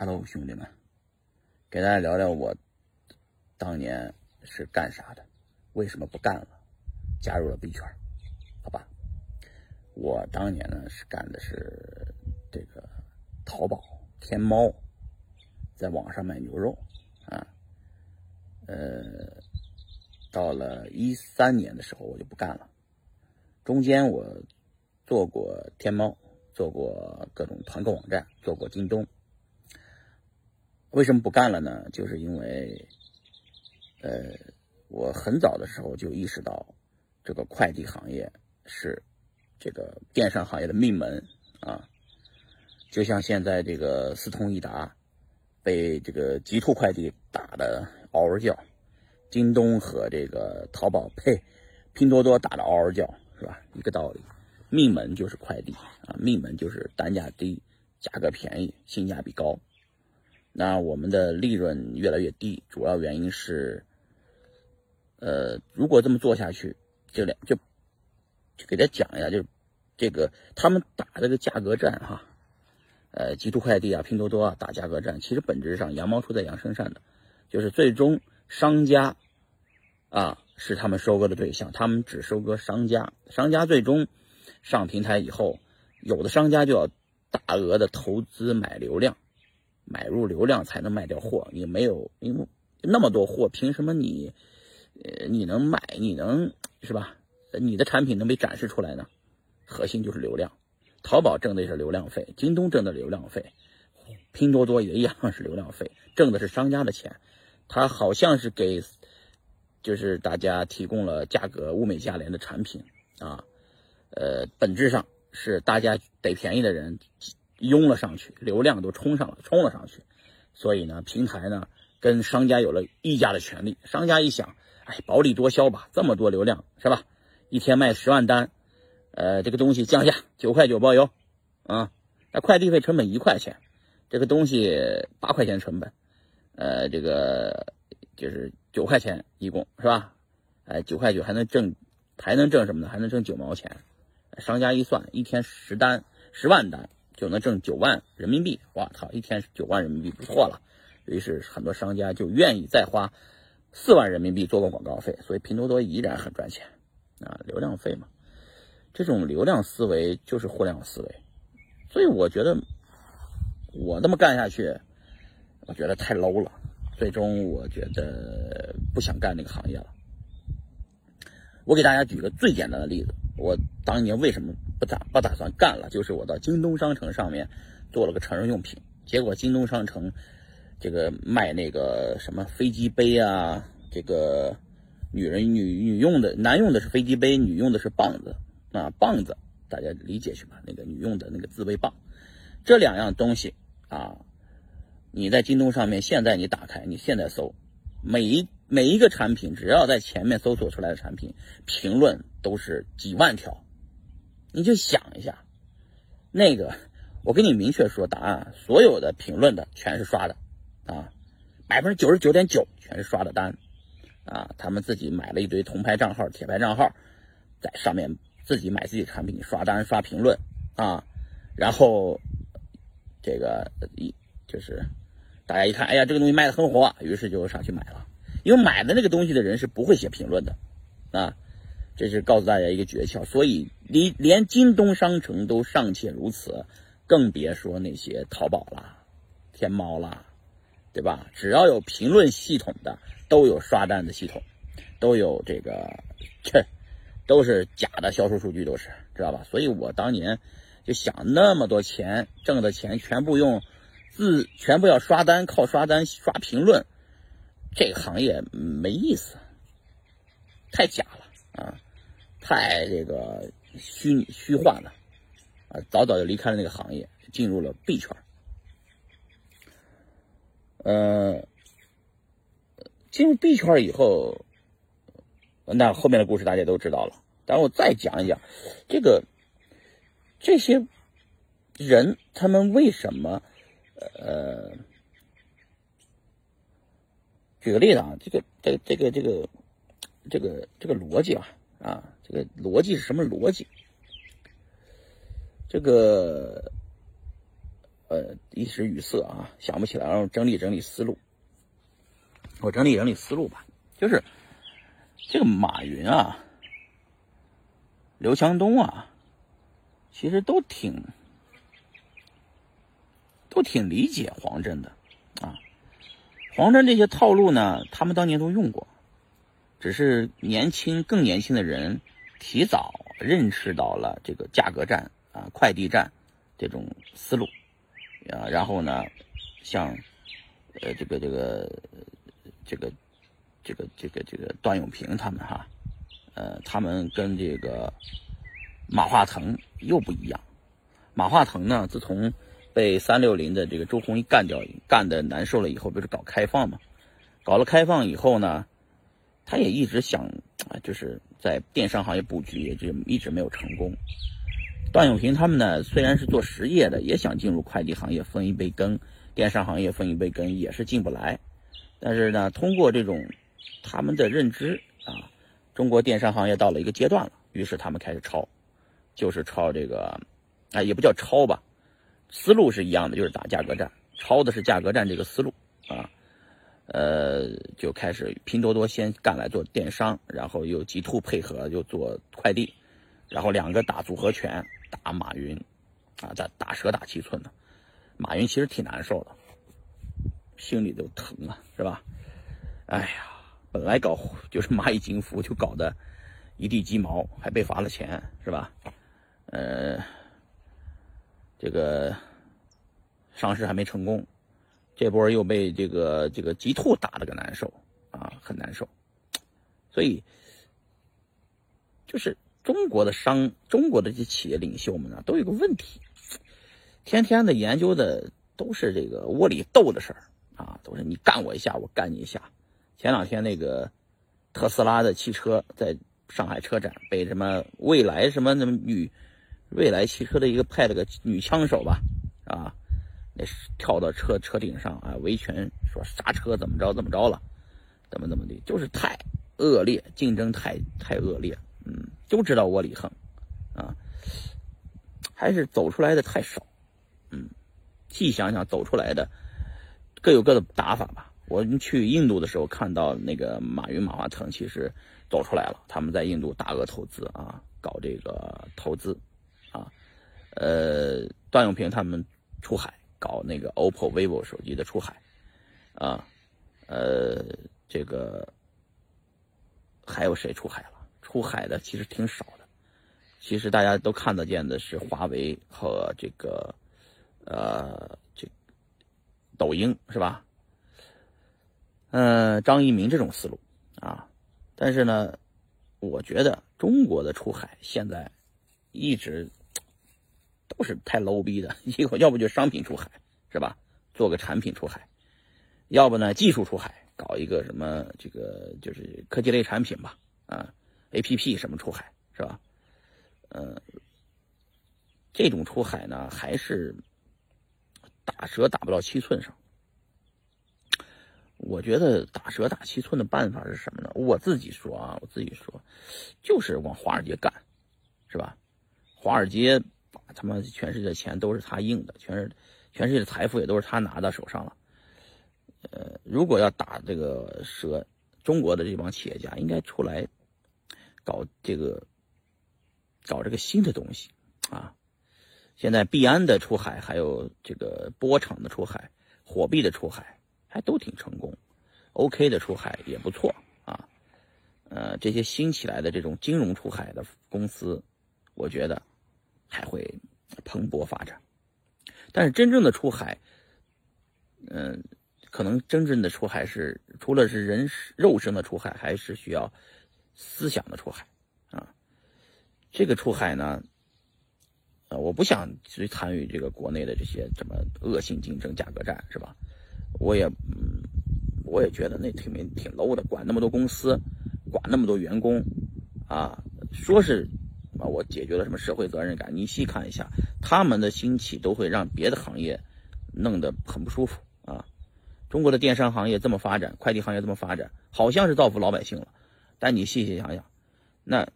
Hello，兄弟们，给大家聊聊我当年是干啥的，为什么不干了，加入了币圈，好吧？我当年呢是干的是这个淘宝、天猫，在网上卖牛肉啊。呃，到了一三年的时候，我就不干了。中间我做过天猫，做过各种团购网站，做过京东。为什么不干了呢？就是因为，呃，我很早的时候就意识到，这个快递行业是这个电商行业的命门啊。就像现在这个四通一达被这个极兔快递打的嗷嗷叫，京东和这个淘宝呸，拼多多打的嗷嗷叫，是吧？一个道理，命门就是快递啊，命门就是单价低、价格便宜、性价比高。那我们的利润越来越低，主要原因是，呃，如果这么做下去，就两就就给他讲一下，就是这个他们打这个价格战哈，呃，极兔快递啊、拼多多啊打价格战，其实本质上羊毛出在羊身上的，就是最终商家啊是他们收割的对象，他们只收割商家，商家最终上平台以后，有的商家就要大额的投资买流量。买入流量才能卖掉货，你没有，因为那么多货，凭什么你，呃，你能买，你能是吧？你的产品能被展示出来呢？核心就是流量。淘宝挣的是流量费，京东挣的流量费，拼多多也一样是流量费，挣的是商家的钱。他好像是给，就是大家提供了价格物美价廉的产品啊，呃，本质上是大家得便宜的人。拥了上去，流量都冲上了，冲了上去，所以呢，平台呢跟商家有了议价的权利。商家一想，哎，薄利多销吧，这么多流量是吧？一天卖十万单，呃，这个东西降价九块九包邮，啊，那快递费成本一块钱，这个东西八块钱成本，呃，这个就是九块钱一共是吧？哎，九块九还能挣，还能挣什么呢？还能挣九毛钱。商家一算，一天十单，十万单。就能挣九万人民币，我操，一天九万人民币不错了。于是很多商家就愿意再花四万人民币做个广告费，所以拼多多依然很赚钱啊，流量费嘛。这种流量思维就是互联网思维，所以我觉得我这么干下去，我觉得太 low 了。最终我觉得不想干那个行业了。我给大家举个最简单的例子，我当年为什么？不打不打算干了，就是我到京东商城上面做了个成人用品，结果京东商城这个卖那个什么飞机杯啊，这个女人女女用的，男用的是飞机杯，女用的是棒子啊，棒子大家理解去吧，那个女用的那个自慰棒，这两样东西啊，你在京东上面现在你打开，你现在搜，每一每一个产品，只要在前面搜索出来的产品，评论都是几万条。你就想一下，那个，我给你明确说答案，所有的评论的全是刷的，啊，百分之九十九点九全是刷的单，啊，他们自己买了一堆铜牌账号、铁牌账号，在上面自己买自己产品刷单刷评论，啊，然后这个一就是大家一看，哎呀，这个东西卖的很火，于是就上去买了，因为买的那个东西的人是不会写评论的，啊。这是告诉大家一个诀窍，所以你连京东商城都尚且如此，更别说那些淘宝啦、天猫啦，对吧？只要有评论系统的，都有刷单的系统，都有这个，切都是假的销售数据，都是知道吧？所以我当年就想，那么多钱挣的钱全部用自全部要刷单，靠刷单刷评论，这个行业没意思，太假了啊！太这个虚拟虚幻了啊！早早就离开了那个行业，进入了 B 圈。呃，进入 B 圈以后，那后面的故事大家都知道了。但我再讲一讲这个这些人，他们为什么呃？举个例子啊，这个这个这个这个这个这个逻辑啊啊。这个逻辑是什么逻辑？这个呃一时语塞啊，想不起来，然后整理整理思路。我整理整理思路吧，就是这个马云啊、刘强东啊，其实都挺都挺理解黄峥的啊。黄峥这些套路呢，他们当年都用过，只是年轻更年轻的人提早认识到了这个价格战啊、快递战这种思路啊，然后呢，像呃这个这个。这个，这个，这个，这个段永平他们哈，呃，他们跟这个马化腾又不一样。马化腾呢，自从被三六零的这个周鸿祎干掉，干的难受了以后，不是搞开放嘛？搞了开放以后呢，他也一直想啊，就是在电商行业布局，也就一直没有成功。段永平他们呢，虽然是做实业的，也想进入快递行业分一杯羹，电商行业分一杯羹，也是进不来。但是呢，通过这种他们的认知啊，中国电商行业到了一个阶段了，于是他们开始抄，就是抄这个，啊，也不叫抄吧，思路是一样的，就是打价格战，抄的是价格战这个思路啊，呃，就开始拼多多先干来做电商，然后又极兔配合又做快递，然后两个打组合拳，打马云，啊，打打蛇打七寸的，马云其实挺难受的。心里都疼啊，是吧？哎呀，本来搞就是蚂蚁金服，就搞得一地鸡毛，还被罚了钱，是吧？呃，这个上市还没成功，这波又被这个这个极兔打了个难受啊，很难受。所以，就是中国的商，中国的这些企业领袖们呢，都有个问题，天天的研究的都是这个窝里斗的事儿。啊，都是你干我一下，我干你一下。前两天那个特斯拉的汽车在上海车展被什么未来什么什么女未来汽车的一个派了个女枪手吧，啊，那是跳到车车顶上啊，维权说刹车怎么着怎么着了，怎么怎么的，就是太恶劣，竞争太太恶劣，嗯，就知道窝里横，啊，还是走出来的太少，嗯，细想想走出来的。各有各的打法吧。我们去印度的时候看到那个马云、马化腾其实走出来了，他们在印度大额投资啊，搞这个投资。呃，段永平他们出海搞那个 OPPO、vivo 手机的出海啊。呃，这个还有谁出海了？出海的其实挺少的。其实大家都看得见的是华为和这个呃。这抖音是吧？嗯，张一鸣这种思路啊，但是呢，我觉得中国的出海现在一直都是太 low 逼的，一个要不就商品出海是吧？做个产品出海，要不呢技术出海，搞一个什么这个就是科技类产品吧，啊，A P P 什么出海是吧？嗯，这种出海呢还是。打蛇打不到七寸上，我觉得打蛇打七寸的办法是什么呢？我自己说啊，我自己说，就是往华尔街干，是吧？华尔街他妈全世界钱都是他印的，全是全世界的财富也都是他拿到手上了。呃，如果要打这个蛇，中国的这帮企业家应该出来搞这个搞这个新的东西啊。现在币安的出海，还有这个波场的出海，火币的出海，还都挺成功。OK 的出海也不错啊。呃，这些新起来的这种金融出海的公司，我觉得还会蓬勃发展。但是真正的出海，嗯，可能真正的出海是除了是人肉身的出海，还是需要思想的出海啊。这个出海呢？啊，我不想去参与这个国内的这些什么恶性竞争、价格战，是吧？我也，嗯，我也觉得那挺挺 low 的，管那么多公司，管那么多员工，啊，说是啊，我解决了什么社会责任感？你细看一下，他们的兴起都会让别的行业弄得很不舒服啊。中国的电商行业这么发展，快递行业这么发展，好像是造福老百姓了，但你细细想想，那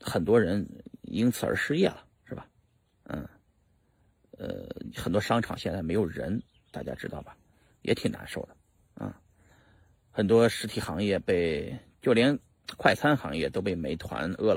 很多人因此而失业了。是吧嗯，呃，很多商场现在没有人，大家知道吧？也挺难受的啊。很多实体行业被，就连快餐行业都被美团、饿了么。